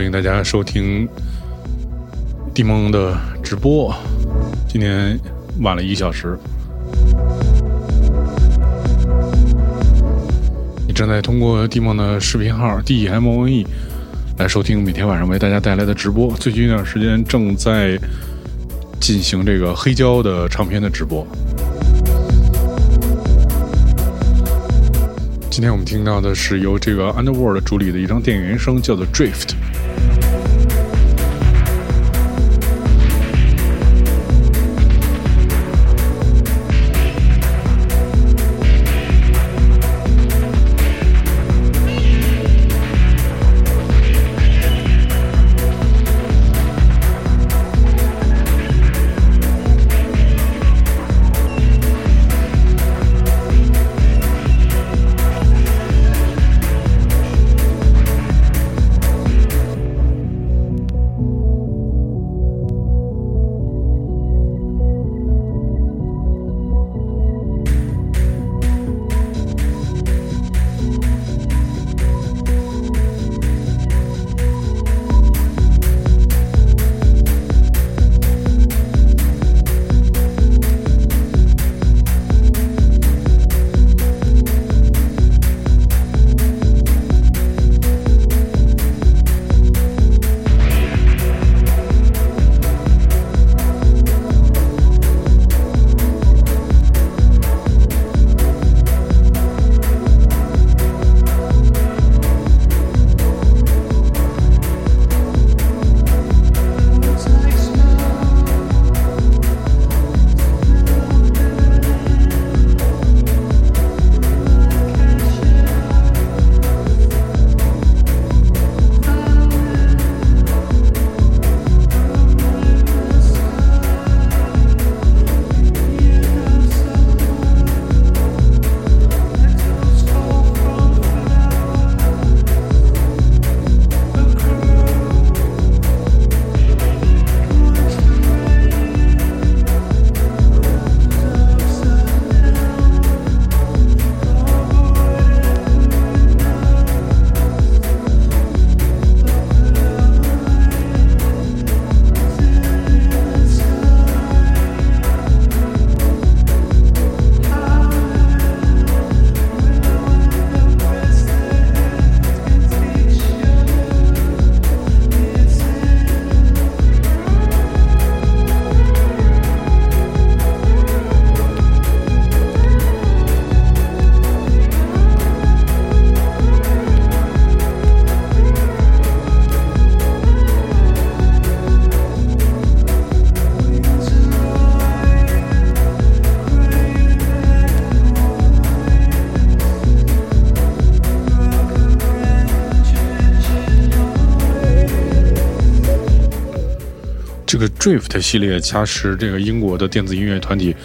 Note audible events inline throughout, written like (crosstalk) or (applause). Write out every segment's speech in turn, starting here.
欢迎大家收听地梦的直播。今天晚了一小时，你正在通过地梦的视频号 D M O N E 来收听每天晚上为大家带来的直播。最近一段时间正在进行这个黑胶的唱片的直播。今天我们听到的是由这个 Underworld 主理的一张电影原声，叫做 Drift。Drift 系列，它是这个英国的电子音乐团体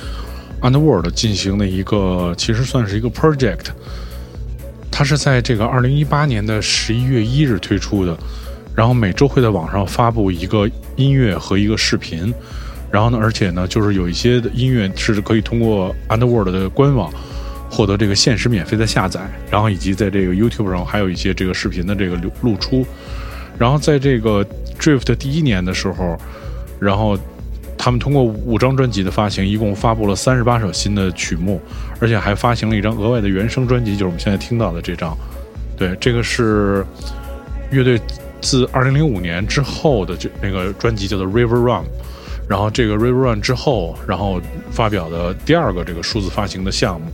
Underworld 进行的一个，其实算是一个 project。它是在这个二零一八年的十一月一日推出的，然后每周会在网上发布一个音乐和一个视频，然后呢，而且呢，就是有一些音乐是可以通过 Underworld 的官网获得这个限时免费的下载，然后以及在这个 YouTube 上还有一些这个视频的这个流露出。然后在这个 Drift 第一年的时候。然后，他们通过五张专辑的发行，一共发布了三十八首新的曲目，而且还发行了一张额外的原声专辑，就是我们现在听到的这张。对，这个是乐队自二零零五年之后的这那个专辑叫做《River Run》，然后这个《River Run》之后，然后发表的第二个这个数字发行的项目。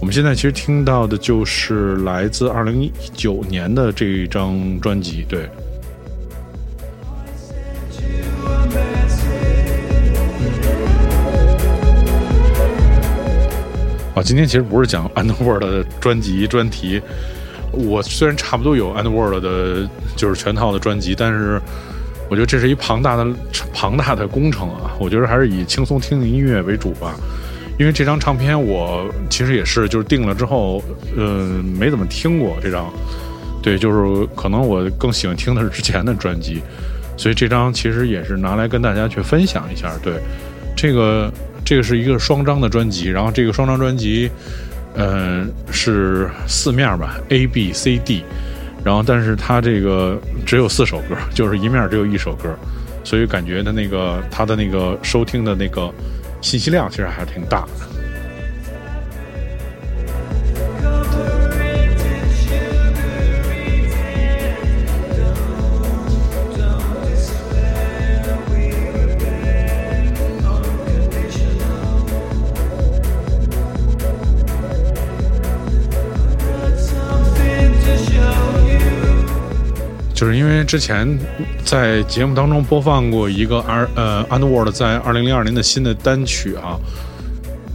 我们现在其实听到的就是来自二零一九年的这一张专辑，对。啊，今天其实不是讲 (laughs) Underworld 的专辑专题。我虽然差不多有 Underworld 的，就是全套的专辑，但是我觉得这是一庞大的、庞大的工程啊。我觉得还是以轻松听听音乐为主吧。因为这张唱片我其实也是，就是定了之后，嗯，没怎么听过这张。对，就是可能我更喜欢听的是之前的专辑，所以这张其实也是拿来跟大家去分享一下。对，这个。这个是一个双张的专辑，然后这个双张专辑，嗯，是四面吧，A B C D，然后但是它这个只有四首歌，就是一面只有一首歌，所以感觉的那个它的那个收听的那个信息量其实还是挺大的。就是因为之前在节目当中播放过一个 R 呃 Underworld 在二零零二年的新的单曲啊，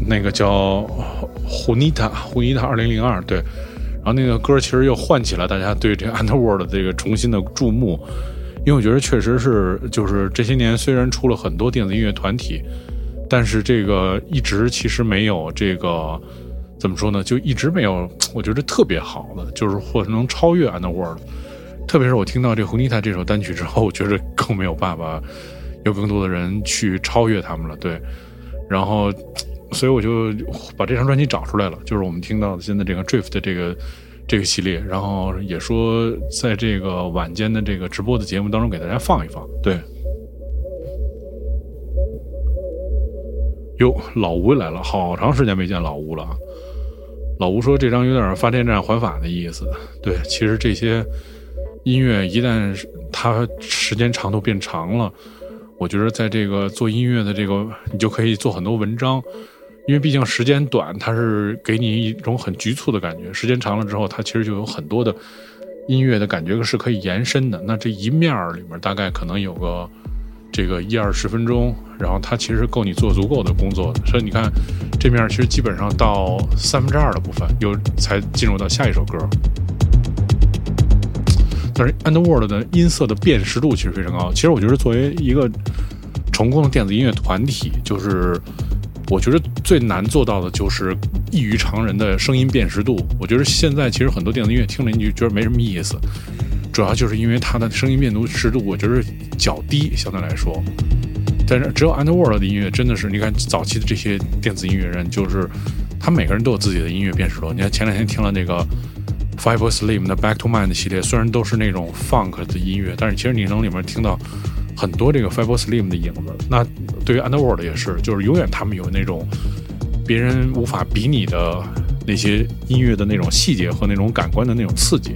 那个叫 Hunita Hunita 二零零二对，然后那个歌其实又唤起了大家对这个 (laughs) Underworld 这个重新的注目，因为我觉得确实是就是这些年虽然出了很多电子音乐团体，但是这个一直其实没有这个怎么说呢，就一直没有我觉得特别好的，就是或者能超越 Underworld。特别是我听到这《红泥塔》这首单曲之后，(laughs) 我觉得更没有办法有更多的人去超越他们了。对，然后，所以我就把这张专辑找出来了，就是我们听到的现在这个 Drift 的这个这个系列，然后也说在这个晚间的这个直播的节目当中给大家放一放。对，哟，老吴来了，好长时间没见老吴了。老吴说这张有点发电站还法的意思。对，其实这些。音乐一旦它时间长度变长了，我觉得在这个做音乐的这个，你就可以做很多文章，因为毕竟时间短，它是给你一种很局促的感觉。时间长了之后，它其实就有很多的音乐的感觉是可以延伸的。那这一面儿里面大概可能有个这个一二十分钟，然后它其实够你做足够的工作的。所以你看，这面儿其实基本上到三分之二的部分，又才进入到下一首歌。但是 Underworld 的音色的辨识度其实非常高。其实我觉得作为一个成功的电子音乐团体，就是我觉得最难做到的就是异于常人的声音辨识度。我觉得现在其实很多电子音乐听了你就觉得没什么意思，主要就是因为它的声音辨识度我觉得较低，相对来说。但是只有 Underworld 的音乐真的是，你看早期的这些电子音乐人，就是他每个人都有自己的音乐辨识度。你看前两天听了那个。Five Slim 的 Back to Mind 系列虽然都是那种 Funk 的音乐，但是其实你能里面听到很多这个 Five Slim 的影子。那对于 Underworld 也是，就是永远他们有那种别人无法比拟的那些音乐的那种细节和那种感官的那种刺激。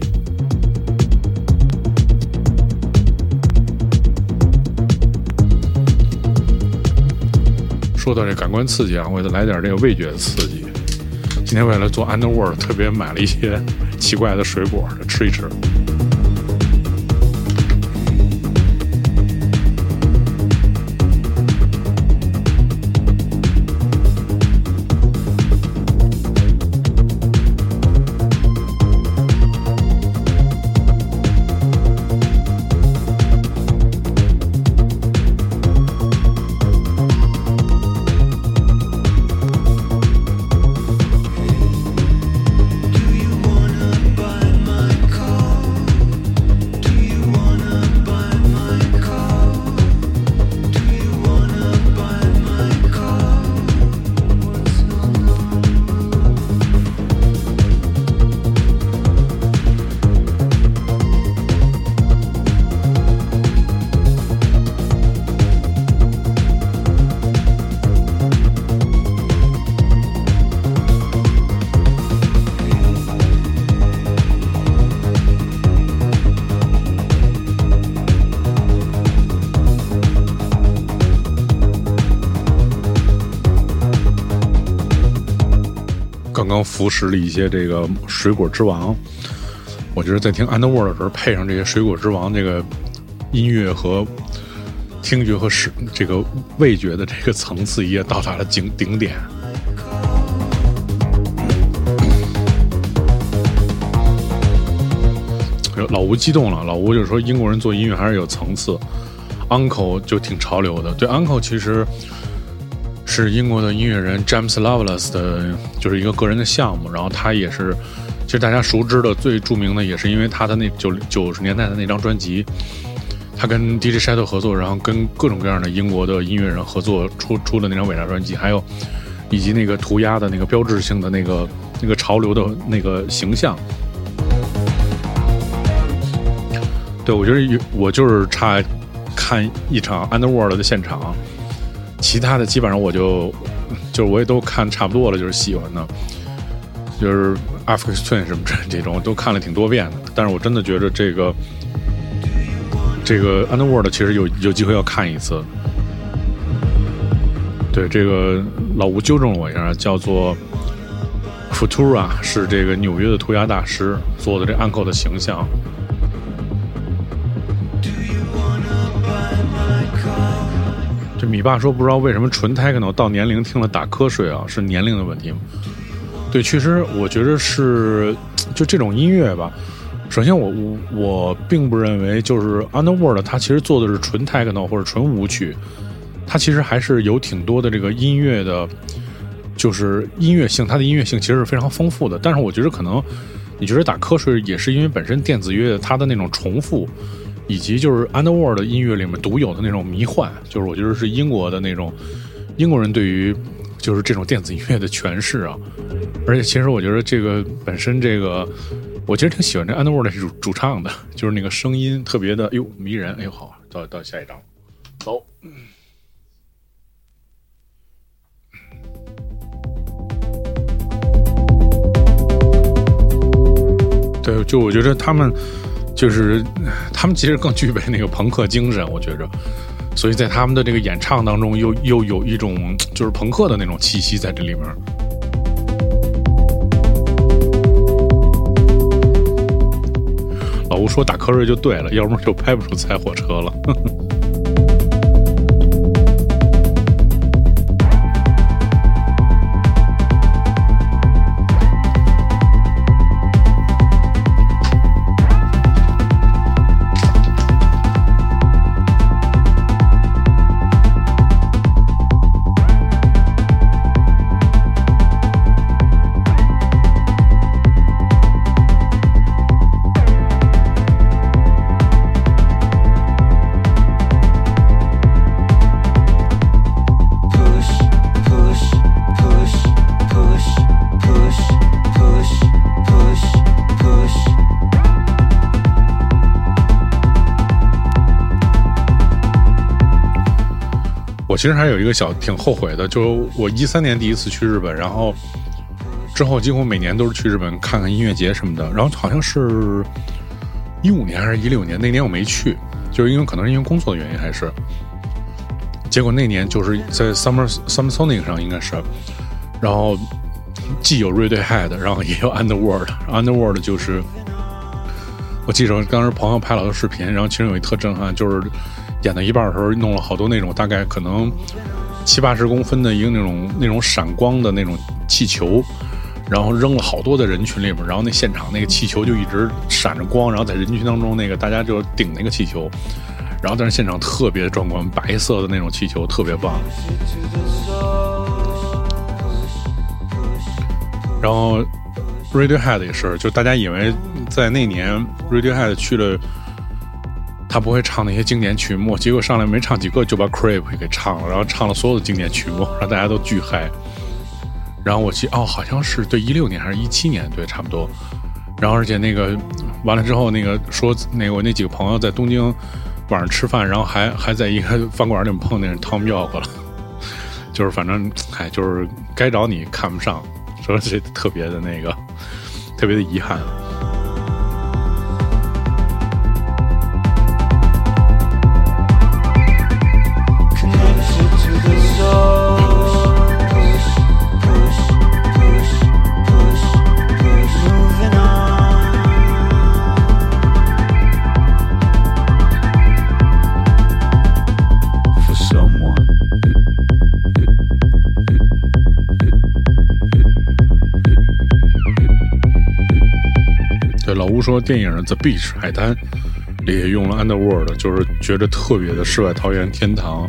说到这感官刺激啊，我得来点这个味觉刺激。今天为了做 Underworld，特别买了一些奇怪的水果，吃一吃。服食了一些这个水果之王，我觉得在听 Underworld 的时候，配上这些水果之王这个音乐和听觉和视这个味觉的这个层次，也到达了顶顶点。老吴激动了，老吴就说英国人做音乐还是有层次，Uncle 就挺潮流的。对，Uncle 其实。是英国的音乐人 James Loveless 的，就是一个个人的项目。然后他也是，其实大家熟知的最著名的，也是因为他的那九九十年代的那张专辑，他跟 DJ Shadow 合作，然后跟各种各样的英国的音乐人合作出出的那张伟大专辑，还有以及那个涂鸦的那个标志性的那个那个潮流的那个形象。对，我觉得我就是差看一场 Underworld 的现场，其他的基本上我就就是我也都看差不多了，就是喜欢的，就是 a f r i c a Twin 什么这这种都看了挺多遍的。但是我真的觉得这个这个 Underworld 其实有有机会要看一次。对，这个老吴纠正了我一下，叫做 Futura，是这个纽约的涂鸦大师做的这 Uncle 的形象。这米爸说不知道为什么纯 techno 到年龄听了打瞌睡啊，是年龄的问题吗？对，确实我觉得是，就这种音乐吧。首先，我我我并不认为就是 Underworld 它其实做的是纯 techno 或者纯舞曲，它其实还是有挺多的这个音乐的，就是音乐性，它的音乐性其实是非常丰富的。但是我觉得可能你觉得打瞌睡也是因为本身电子乐它的那种重复。以及就是 Underworld 音乐里面独有的那种迷幻，就是我觉得是英国的那种英国人对于就是这种电子音乐的诠释啊。而且其实我觉得这个本身这个，我其实挺喜欢这 Underworld 主主唱的，就是那个声音特别的哟迷人。哎呦好，到到下一张，走。对，就我觉得他们。就是他们其实更具备那个朋克精神，我觉着，所以在他们的这个演唱当中，又又有一种就是朋克的那种气息在这里面。老吴说打瞌睡就对了，要不然就拍不出猜火车了。其实还有一个小挺后悔的，就是我一三年第一次去日本，然后之后几乎每年都是去日本看看音乐节什么的。然后好像是一五年还是一六年，那年我没去，就是因为可能是因为工作的原因，还是结果那年就是在 Summer Summer Sonic 上应该是，然后既有 Radiohead，然后也有 Underworld，Underworld 就是我记着当时朋友拍了个视频，然后其中有一特震撼，就是。演到一半的时候，弄了好多那种大概可能七八十公分的一个那种那种闪光的那种气球，然后扔了好多的人群里面，然后那现场那个气球就一直闪着光，然后在人群当中那个大家就顶那个气球，然后但是现场特别壮观，白色的那种气球特别棒。然后 Radiohead 也是，就大家以为在那年 Radiohead 去了。他不会唱那些经典曲目，结果上来没唱几个就把《Creep》给唱了，然后唱了所有的经典曲目，让大家都巨嗨。然后我记哦，好像是对一六年还是一七年，对，差不多。然后而且那个完了之后，那个说那个我那几个朋友在东京晚上吃饭，然后还还在一个饭馆里面碰见 Tom York 了，(laughs) 就是反正哎，就是该找你看不上，说这特别的那个特别的遗憾。说电影《The Beach》海滩里也用了 Underworld，就是觉着特别的世外桃源天堂。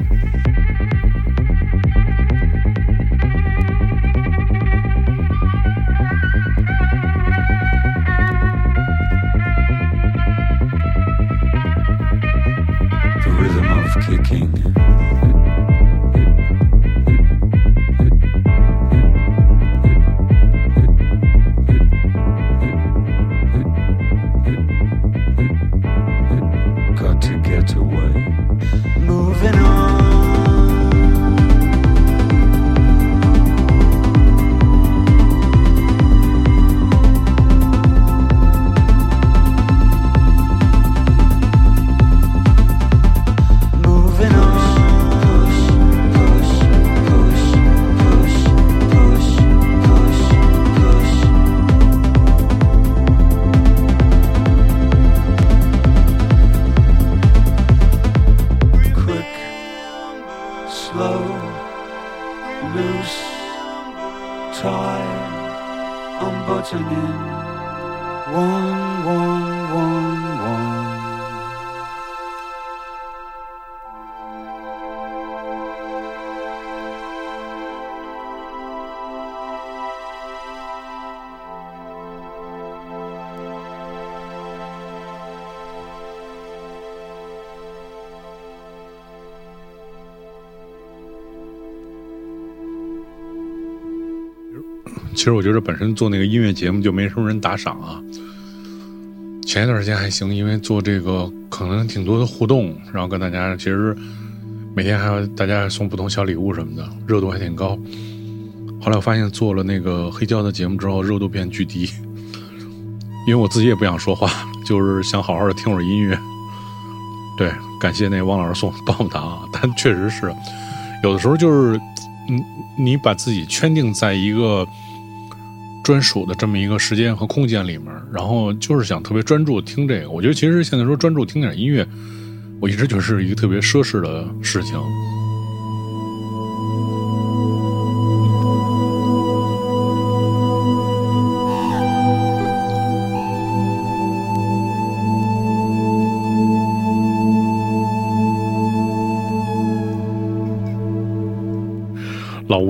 其实我觉得本身做那个音乐节目就没什么人打赏啊。前一段时间还行，因为做这个可能挺多的互动，然后跟大家其实每天还有大家送不同小礼物什么的，热度还挺高。后来我发现做了那个黑胶的节目之后，热度变巨低，因为我自己也不想说话，就是想好好的听会儿音乐。对，感谢那汪老师送棒棒糖啊，但确实是有的时候就是，嗯，你把自己圈定在一个。专属的这么一个时间和空间里面，然后就是想特别专注听这个。我觉得其实现在说专注听点音乐，我一直觉得是一个特别奢侈的事情。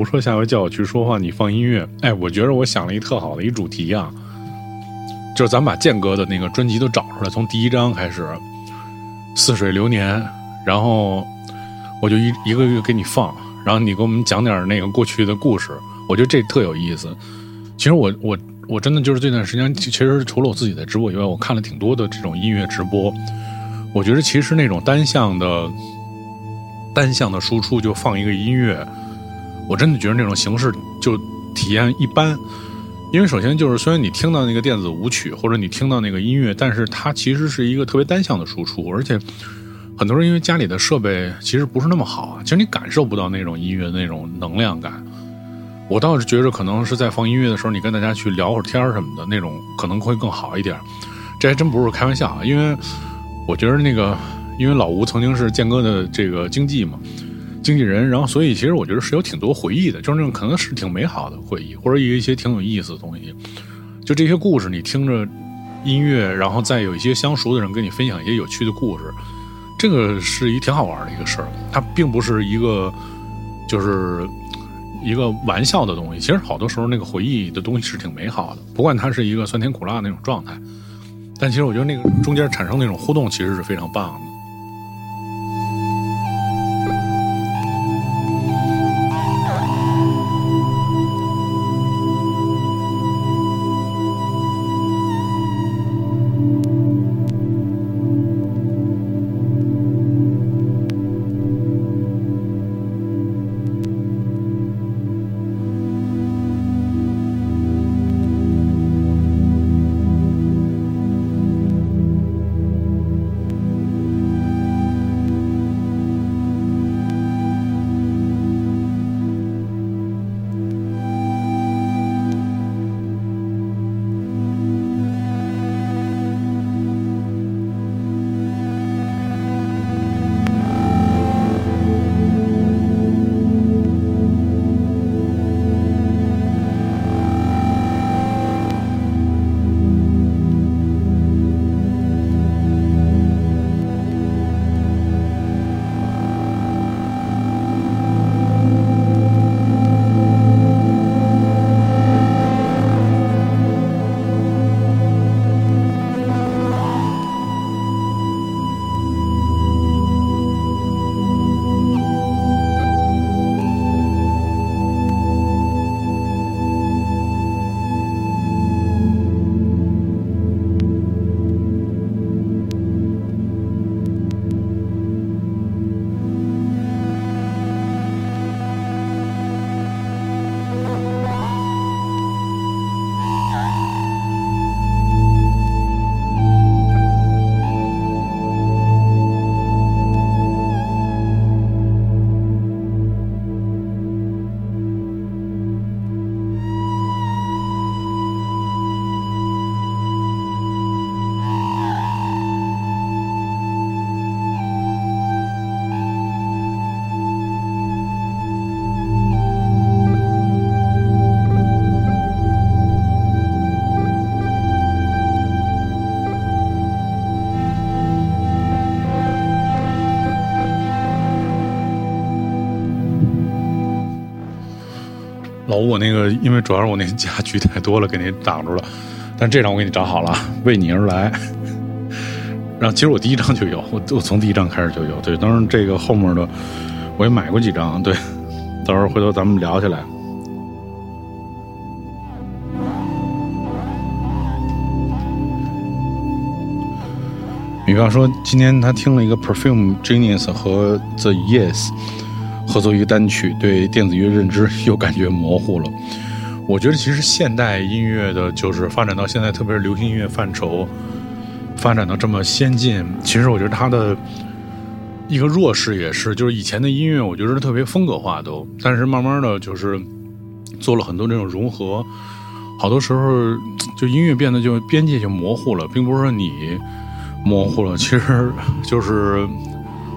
老吴说：“下回叫我去说话，你放音乐。”哎，我觉得我想了一特好的一主题啊，就是咱把建哥的那个专辑都找出来，从第一章开始，《似水流年》，然后我就一一个一个给你放，然后你给我们讲点那个过去的故事。我觉得这特有意思。其实我我我真的就是这段时间，其实除了我自己在直播以外，我看了挺多的这种音乐直播。我觉得其实那种单向的单向的输出，就放一个音乐。我真的觉得那种形式就体验一般，因为首先就是虽然你听到那个电子舞曲或者你听到那个音乐，但是它其实是一个特别单向的输出，而且很多人因为家里的设备其实不是那么好，其实你感受不到那种音乐的那种能量感。我倒是觉得可能是在放音乐的时候，你跟大家去聊会儿天什么的那种可能会更好一点。这还真不是开玩笑啊，因为我觉得那个因为老吴曾经是建哥的这个经纪嘛。经纪人，然后所以其实我觉得是有挺多回忆的，就是那种可能是挺美好的回忆，或者有一些挺有意思的东西。就这些故事，你听着音乐，然后再有一些相熟的人跟你分享一些有趣的故事，这个是一挺好玩的一个事儿。它并不是一个就是一个玩笑的东西。其实好多时候那个回忆的东西是挺美好的，不管它是一个酸甜苦辣那种状态，但其实我觉得那个中间产生那种互动，其实是非常棒的。我那个因为主要是我那家具太多了，给你挡住了。但这张我给你找好了，为你而来。(laughs) 然后其实我第一张就有，我我从第一张开始就有。对，当然这个后面的我也买过几张。对，到时候回头咱们聊起来。比方说，今天他听了一个 Perfume Genius 和 The Yes 合作一个单曲，对电子乐认知 (laughs) 又感觉模糊了。我觉得其实现代音乐的，就是发展到现在，特别是流行音乐范畴发展到这么先进，其实我觉得它的一个弱势也是，就是以前的音乐，我觉得特别风格化都，但是慢慢的就是做了很多这种融合，好多时候就音乐变得就边界就模糊了，并不是说你。模糊了，其实就是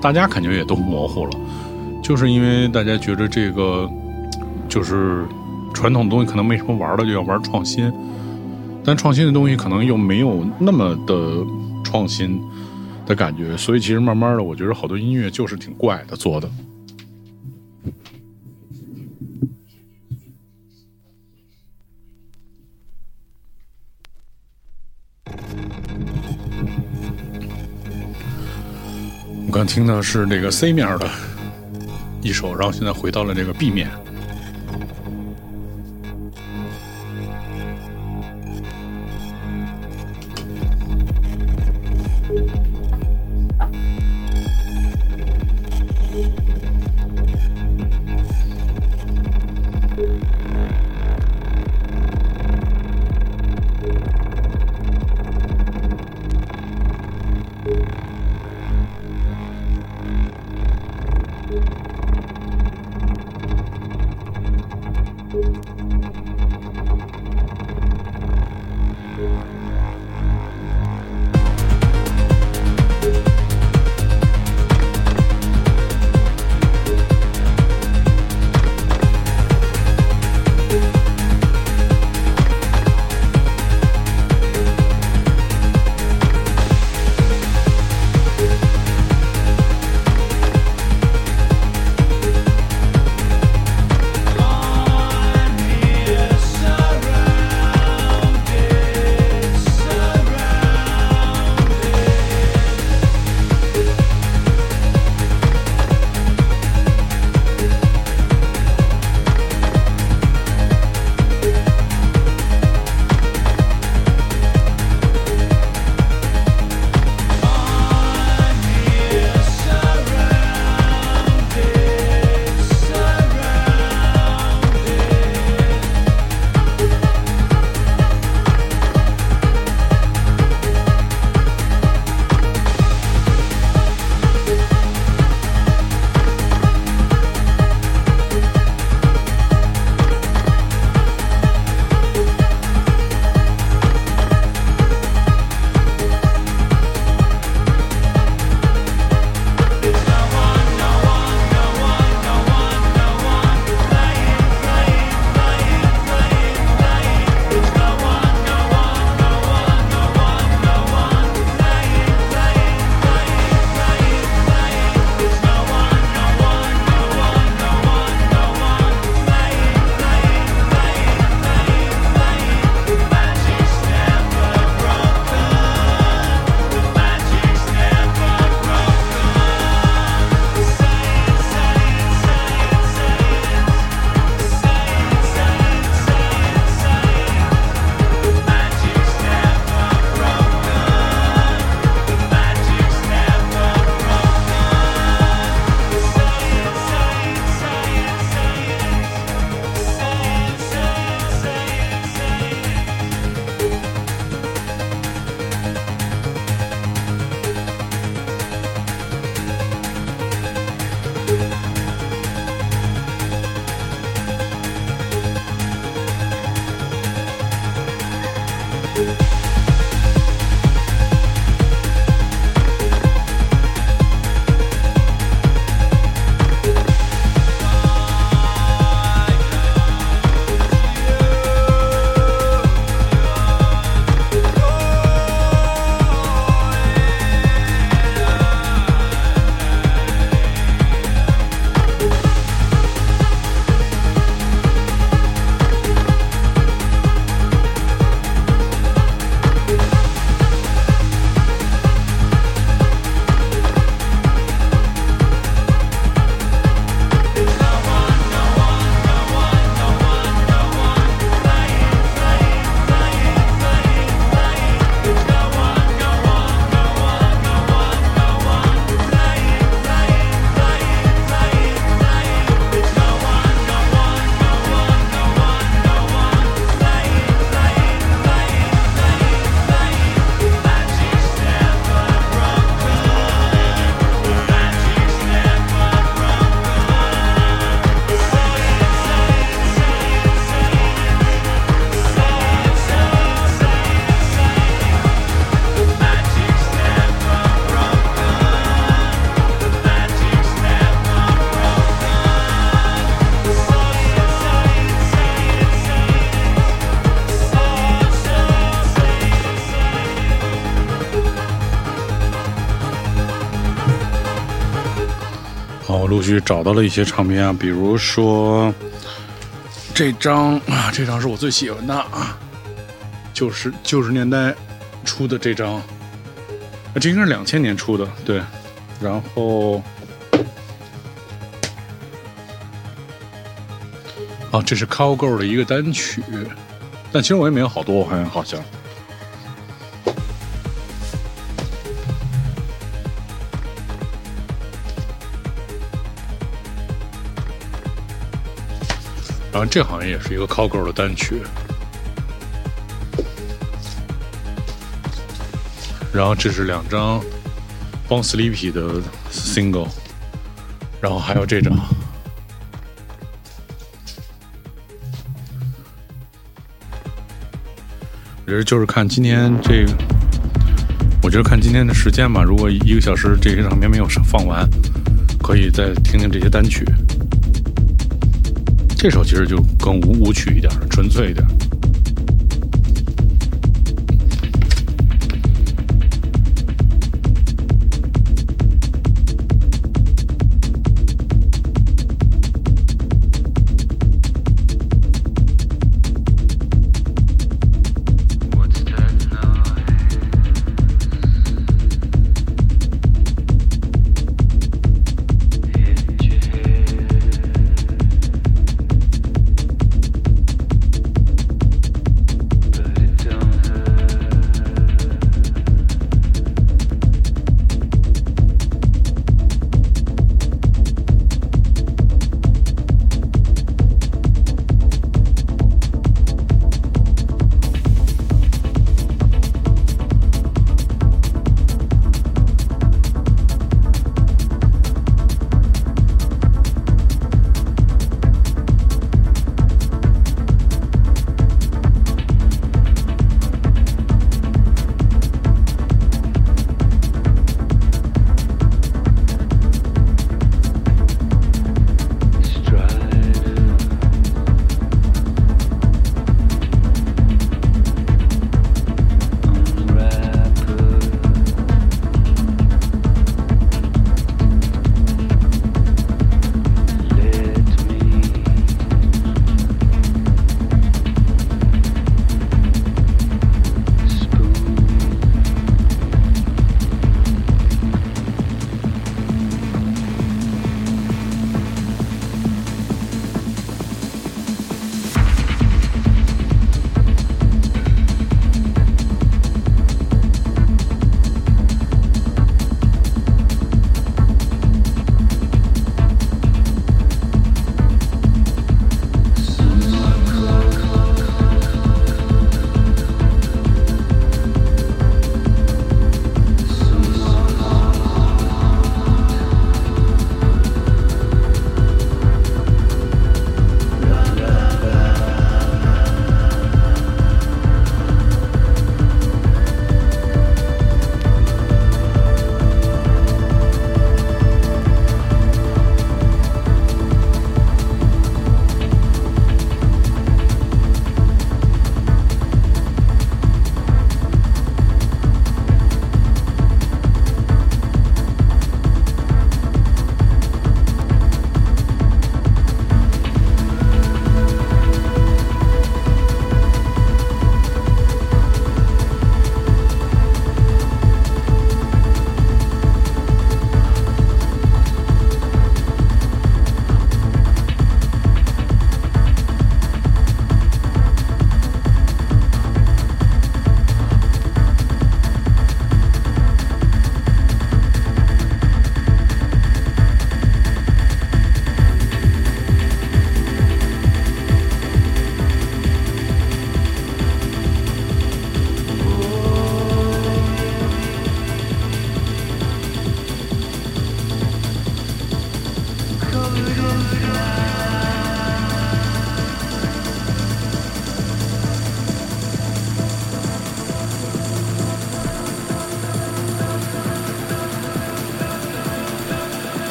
大家感觉也都模糊了，就是因为大家觉得这个就是传统的东西可能没什么玩的，就要玩创新，但创新的东西可能又没有那么的创新的感觉，所以其实慢慢的，我觉得好多音乐就是挺怪的做的。我刚听的是这个 C 面的一手，然后现在回到了这个 B 面。去找到了一些唱片啊，比如说这张啊，这张是我最喜欢的啊，就是九十年代出的这张，这应该是两千年出的，对，然后。啊，这是 Cowgirl 的一个单曲，但其实我也没有好多，好像好像。然后这好像也是一个 Cowgirl 的单曲，然后这是两张 Bon Sleepy 的 single，然后还有这张。我觉得就是看今天这，我觉得看今天的时间吧。如果一个小时这些唱片没有放完，可以再听听这些单曲。这首其实就更舞舞曲一点，纯粹一点。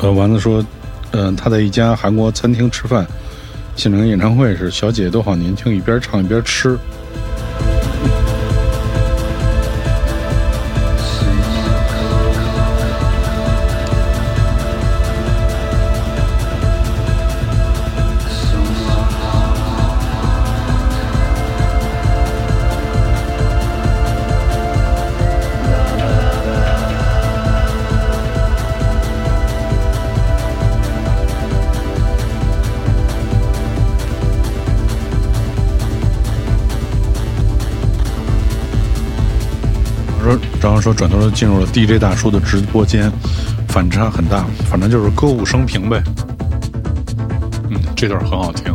呃，丸子说，嗯、他在一家韩国餐厅吃饭，现场演唱会是，小姐姐都好年轻，一边唱一边吃。说转头就进入了 DJ 大叔的直播间，反差很大，反正就是歌舞升平呗。嗯，这段很好听。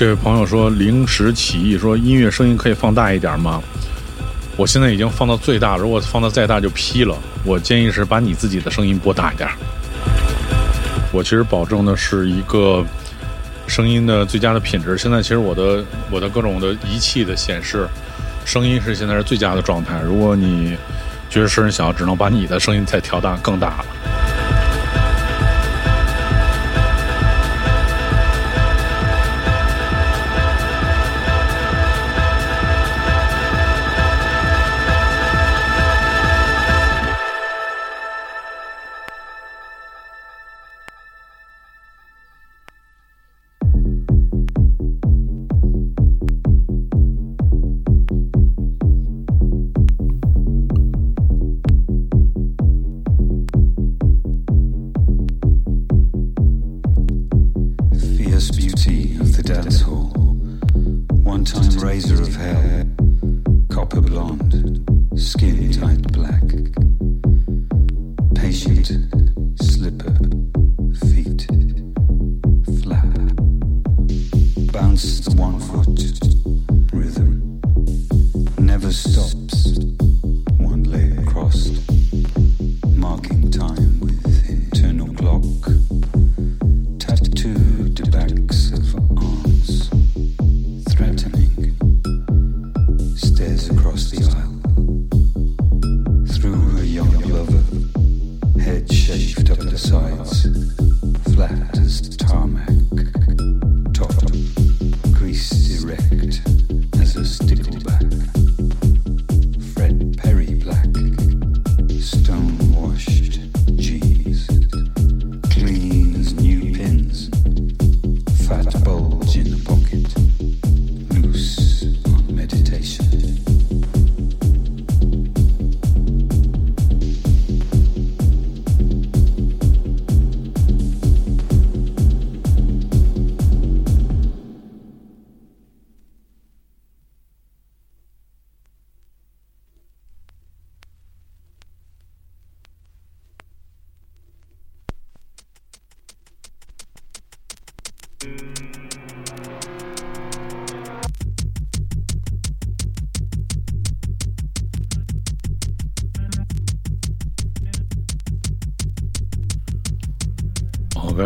这位朋友说临时起意说音乐声音可以放大一点吗？我现在已经放到最大，如果放到再大就劈了。我建议是把你自己的声音拨大一点。我其实保证的是一个声音的最佳的品质。现在其实我的我的各种的仪器的显示，声音是现在是最佳的状态。如果你觉得声音小，只能把你的声音再调大更大了。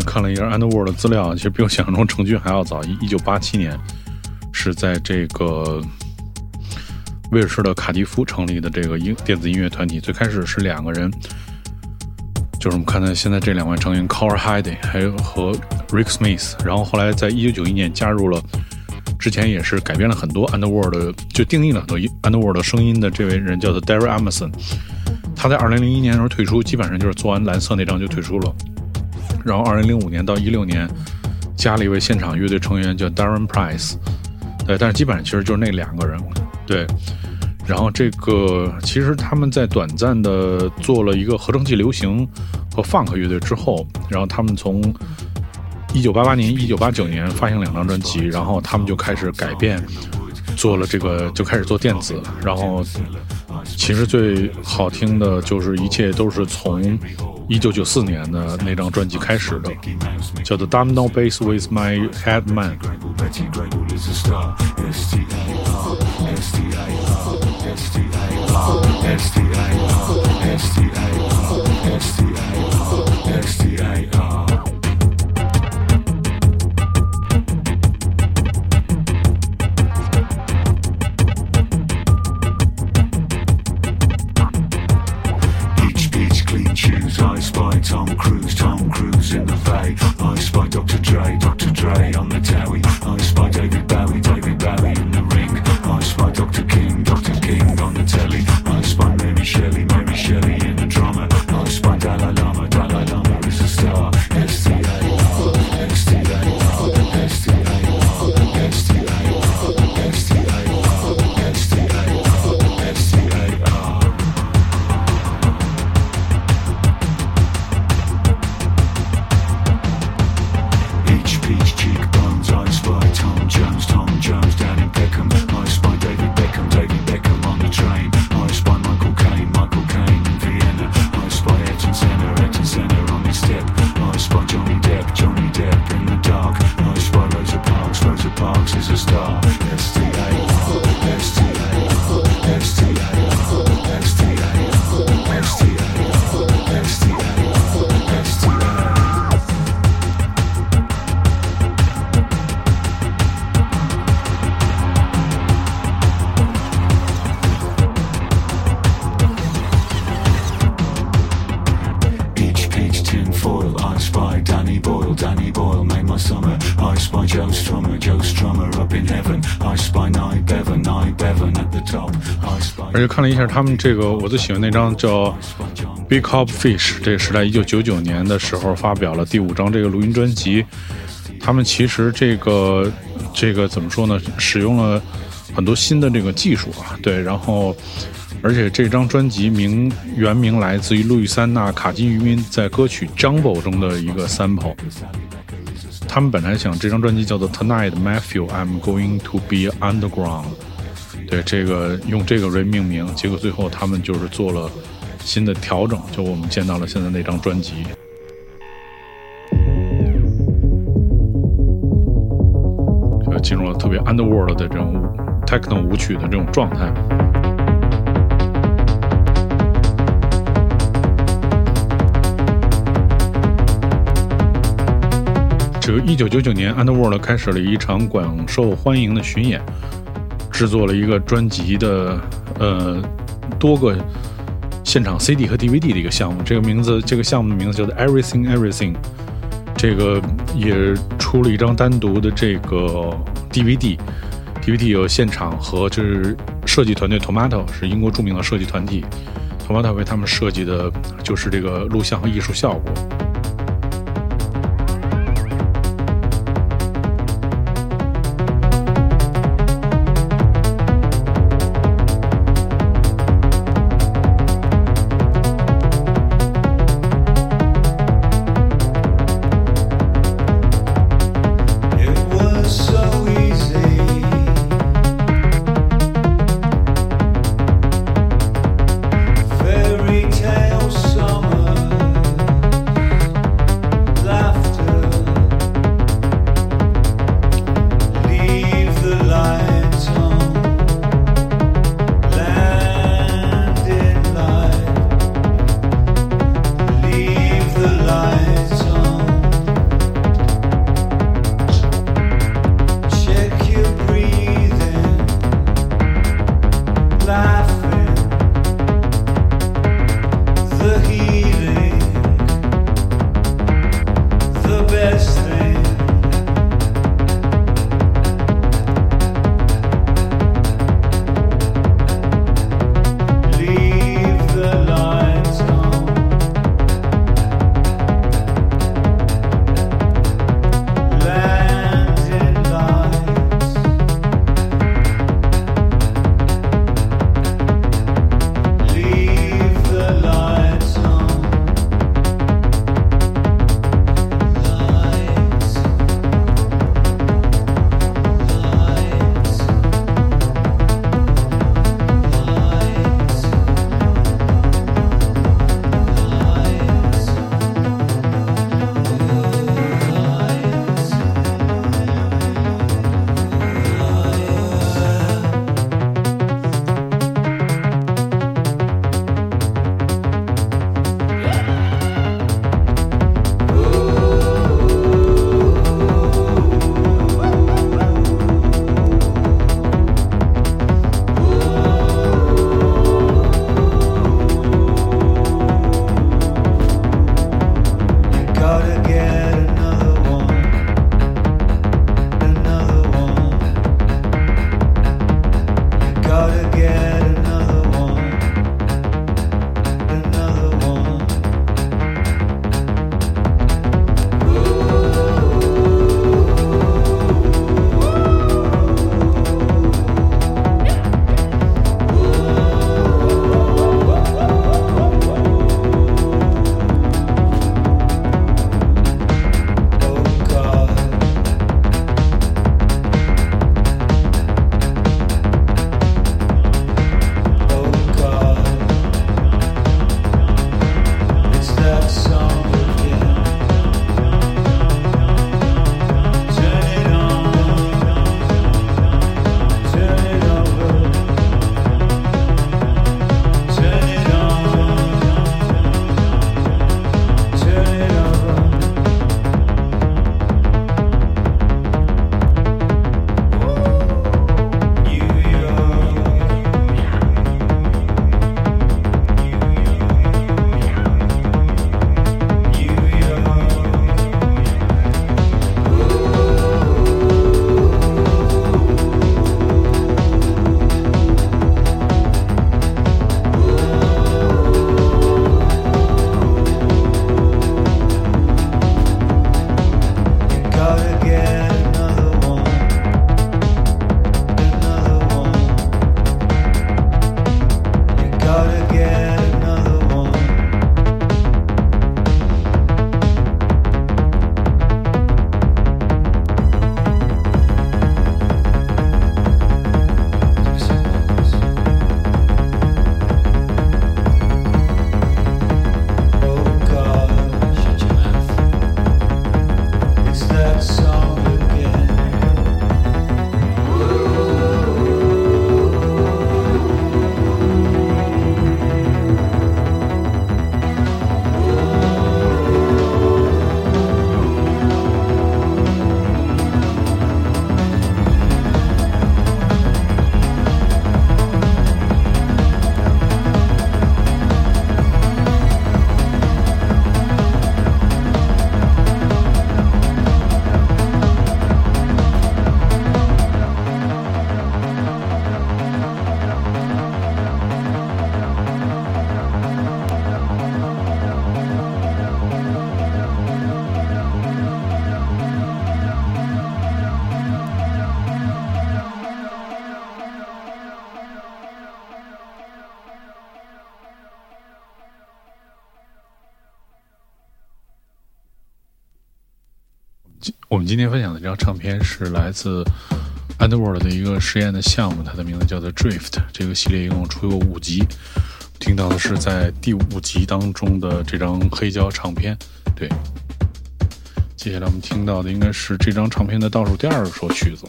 看了一下 Underworld 的资料，其实比我想象中成军还要早。一九八七年是在这个威尔士的卡迪夫成立的这个音电子音乐团体。最开始是两个人，就是我们看到现在这两位成员 Carl Hyde 还有和 Rick Smith。然后后来在一九九一年加入了，之前也是改编了很多 Underworld 的，就定义了很多 Underworld 声音的这位人叫做 Darry Emerson。他在二零零一年的时候退出，基本上就是做完蓝色那张就退出了。然后二零零五年到一六年，加了一位现场乐队成员叫 Darren Price，对，但是基本上其实就是那两个人，对。然后这个其实他们在短暂的做了一个合成器流行和 funk 乐队之后，然后他们从一九八八年、一九八九年发行两张专辑，然后他们就开始改变，做了这个就开始做电子，然后其实最好听的就是一切都是从一九九四年的那张专辑开始的，叫做《Domino Bass with My Head Man》。Dr. Dre, Dr. Dre on the Dowie. I spy David 看了一下他们这个，我最喜欢那张叫《Big Hop Fish》，这是在一九九九年的时候发表了第五张这个录音专辑。他们其实这个这个怎么说呢？使用了很多新的这个技术啊，对。然后，而且这张专辑名原名来自于路易斯安那卡基渔民在歌曲《Jumbo》中的一个 sample。他们本来想这张专辑叫做《Tonight Matthew I'm Going to Be Underground》。对这个用这个为命名，结果最后他们就是做了新的调整，就我们见到了现在那张专辑，就进入了特别 underworld 的这种 techno 舞曲的这种状态。这个一九九九年，underworld 开始了一场广受欢迎的巡演。制作了一个专辑的，呃，多个现场 CD 和 DVD 的一个项目。这个名字，这个项目的名字叫做 Everything Everything。这个也出了一张单独的这个 DVD，DVD 有现场和就是设计团队 Tomato 是英国著名的设计团体，Tomato 为他们设计的就是这个录像和艺术效果。今天分享的这张唱片是来自 Underworld 的一个实验的项目，它的名字叫做 Drift。这个系列一共出过五集，听到的是在第五集当中的这张黑胶唱片。对，接下来我们听到的应该是这张唱片的倒数第二首曲子。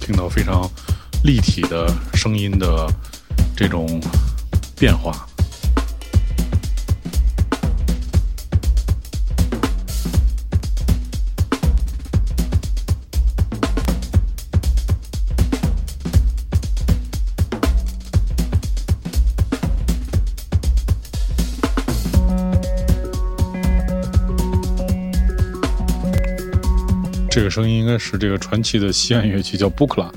听到非常立体的声音的这种变化。这个声音应该是这个传奇的西岸乐器，叫布克拉。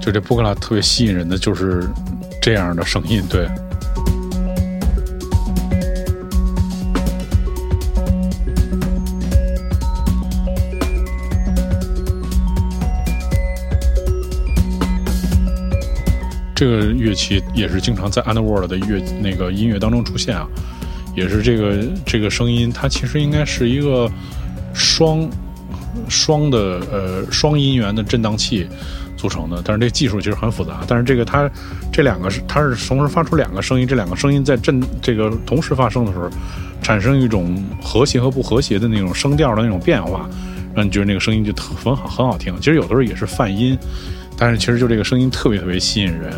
就这布克拉特别吸引人的就是这样的声音，对。这个乐器也是经常在 Underworld 的乐那个音乐当中出现啊，也是这个这个声音，它其实应该是一个双。双的呃双音源的振荡器组成的，但是这技术其实很复杂。但是这个它这两个是它是同时发出两个声音，这两个声音在震这个同时发生的时候，产生一种和谐和不和谐的那种声调的那种变化，让你觉得那个声音就很好很好听。其实有的时候也是泛音，但是其实就这个声音特别特别吸引人。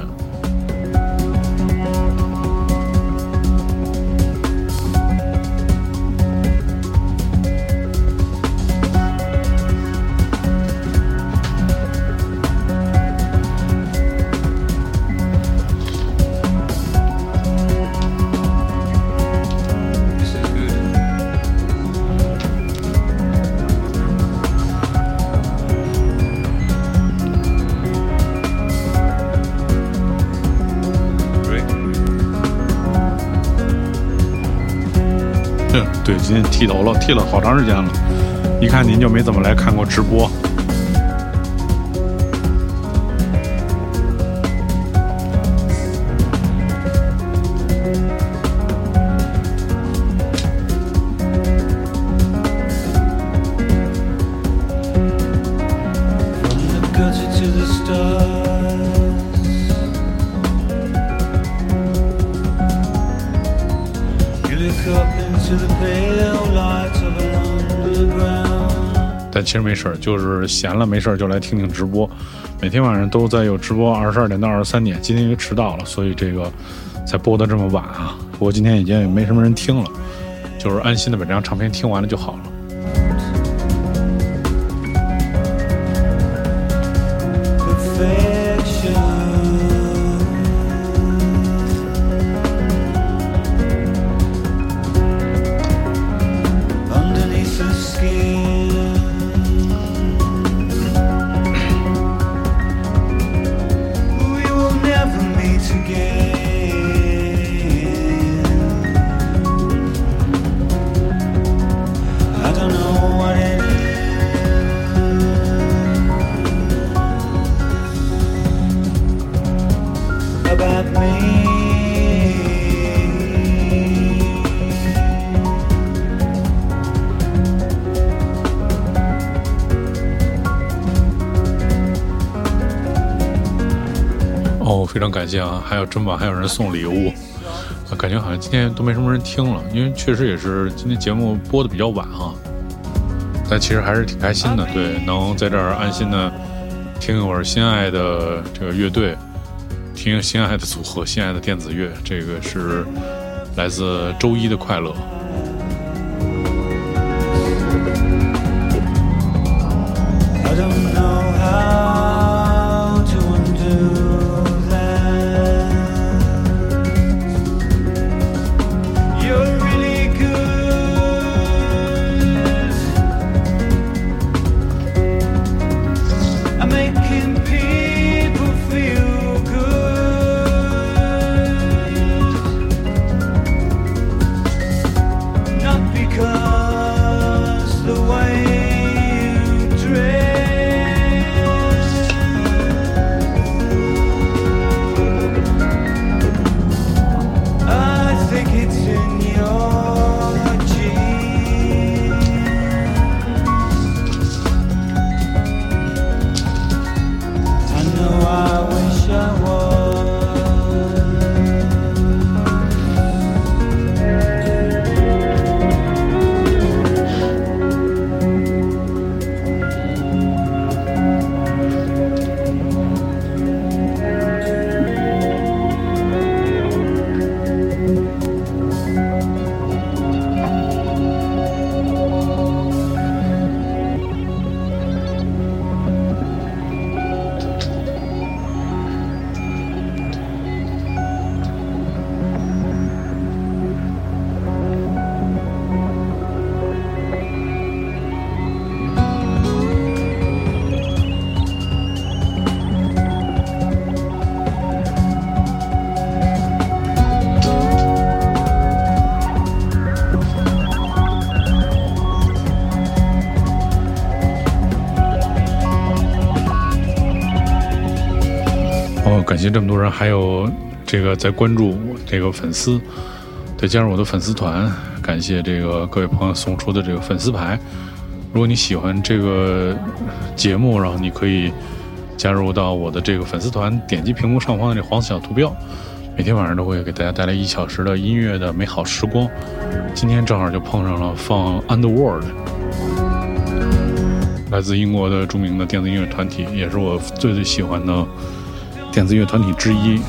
剃头了，剃了好长时间了。一看您就没怎么来看过直播。其实没事儿，就是闲了没事儿就来听听直播。每天晚上都在有直播，二十二点到二十三点。今天因为迟到了，所以这个才播的这么晚啊。不过今天已经也没什么人听了，就是安心的把这张唱片听完了就好了。感谢啊！还有这么晚还有人送礼物，感觉好像今天都没什么人听了，因为确实也是今天节目播的比较晚啊。但其实还是挺开心的，对，能在这儿安心的听一会儿心爱的这个乐队，听心爱的组合，心爱的电子乐，这个是来自周一的快乐。这么多人，还有这个在关注这个粉丝，再加入我的粉丝团。感谢这个各位朋友送出的这个粉丝牌。如果你喜欢这个节目，然后你可以加入到我的这个粉丝团，点击屏幕上方的这黄色小图标，每天晚上都会给大家带来一小时的音乐的美好时光。今天正好就碰上了放 Underworld，来自英国的著名的电子音乐团体，也是我最最喜欢的。电子乐团体之一。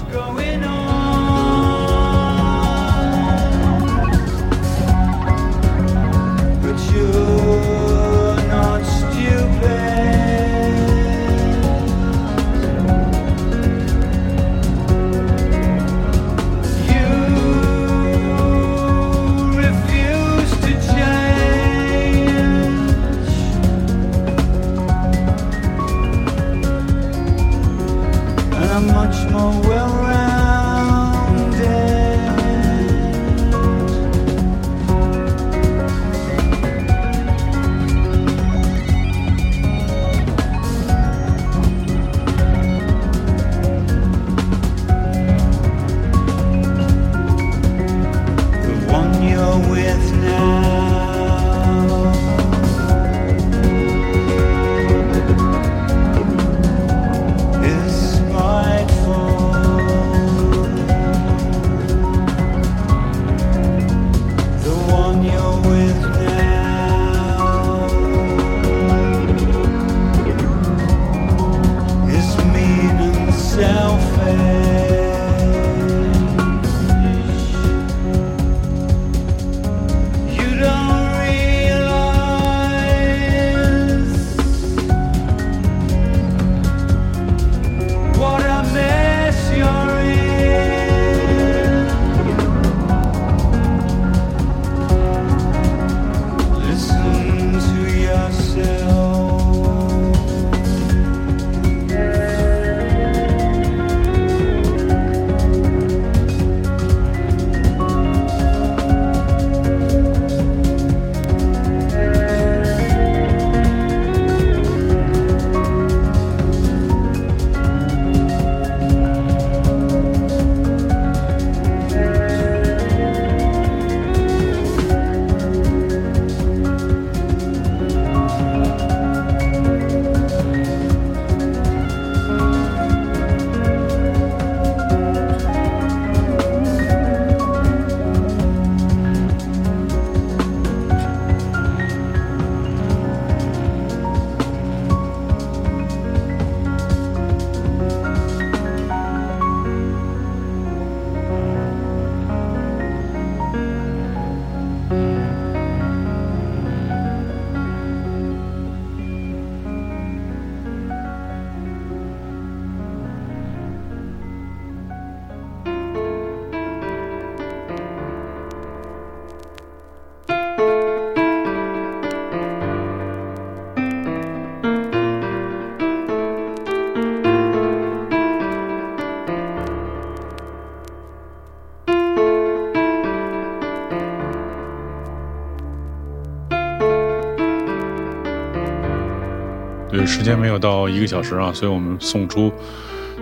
间没有到一个小时啊，所以我们送出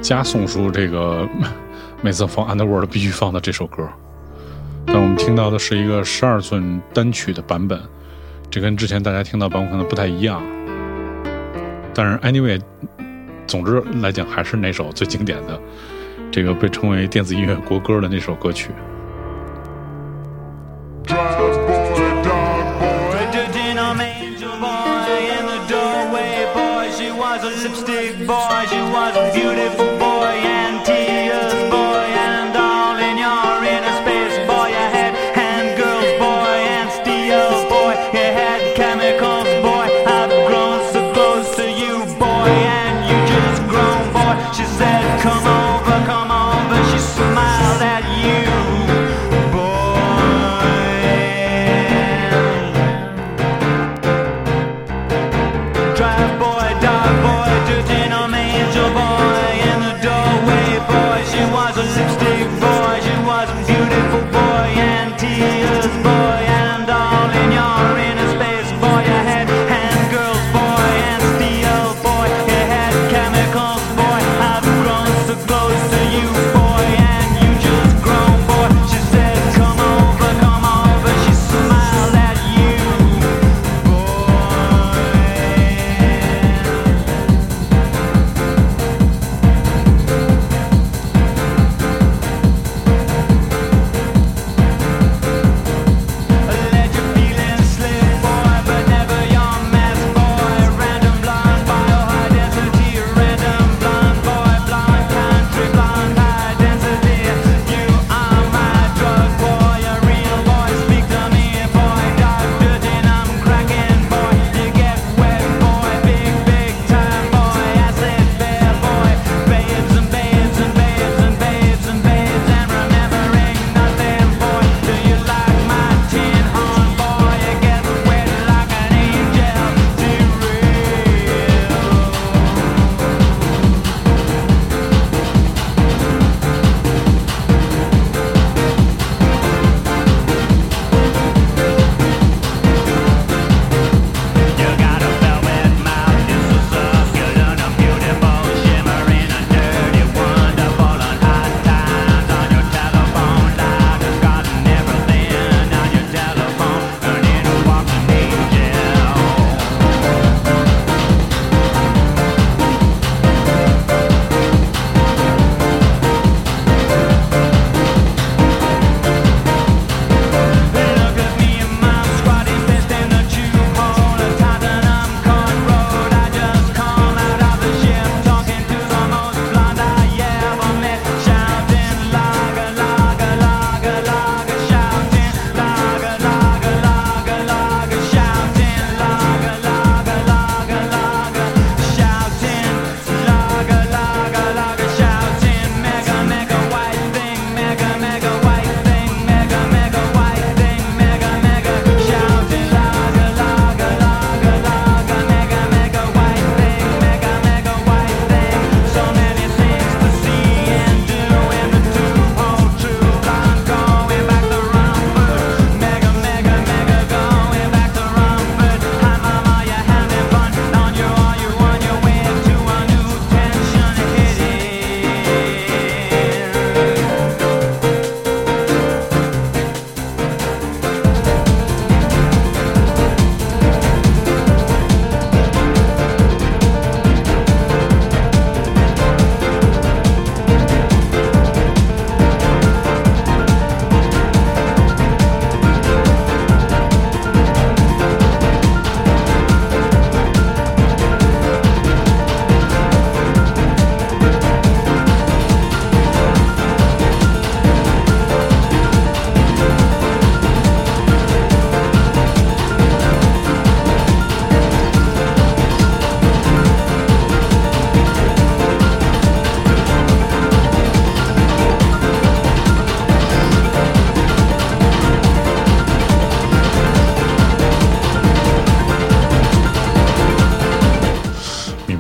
加送出这个 (laughs) 每次放 Underworld 必须放的这首歌。那我们听到的是一个十二寸单曲的版本，这跟之前大家听到版本可能不太一样。但是 Anyway，总之来讲还是那首最经典的，这个被称为电子音乐国歌的那首歌曲。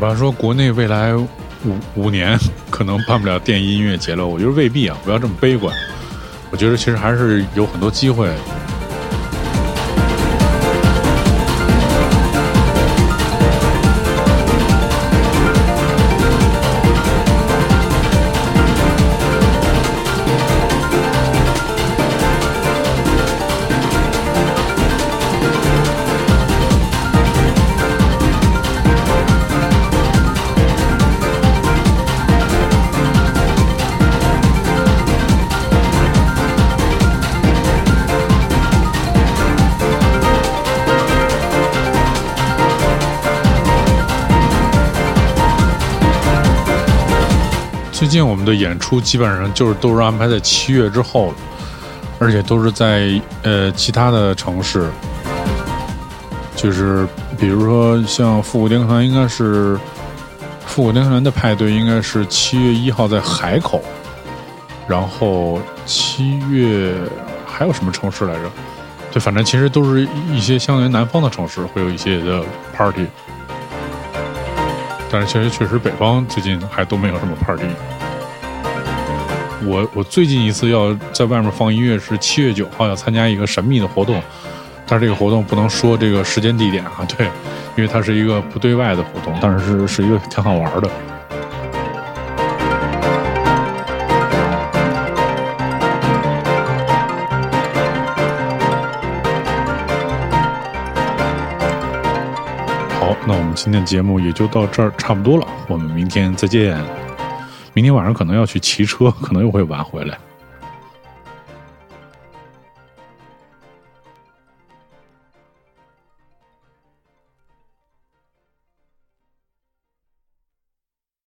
他说国内未来五五年可能办不了电音乐节了，我觉得未必啊，不要这么悲观。我觉得其实还是有很多机会。近我们的演出基本上就是都是安排在七月之后的，而且都是在呃其他的城市，就是比如说像复古电团，应该是复古电团的派对应该是七月一号在海口，然后七月还有什么城市来着？对，反正其实都是一些相对南方的城市会有一些的 party。但是其实确实北方最近还都没有什么 party。我我最近一次要在外面放音乐是七月九号要参加一个神秘的活动，但是这个活动不能说这个时间地点啊，对，因为它是一个不对外的活动，但是是是一个挺好玩的。好，那我们今天节目也就到这儿差不多了，我们明天再见。明天晚上可能要去骑车，可能又会晚回来。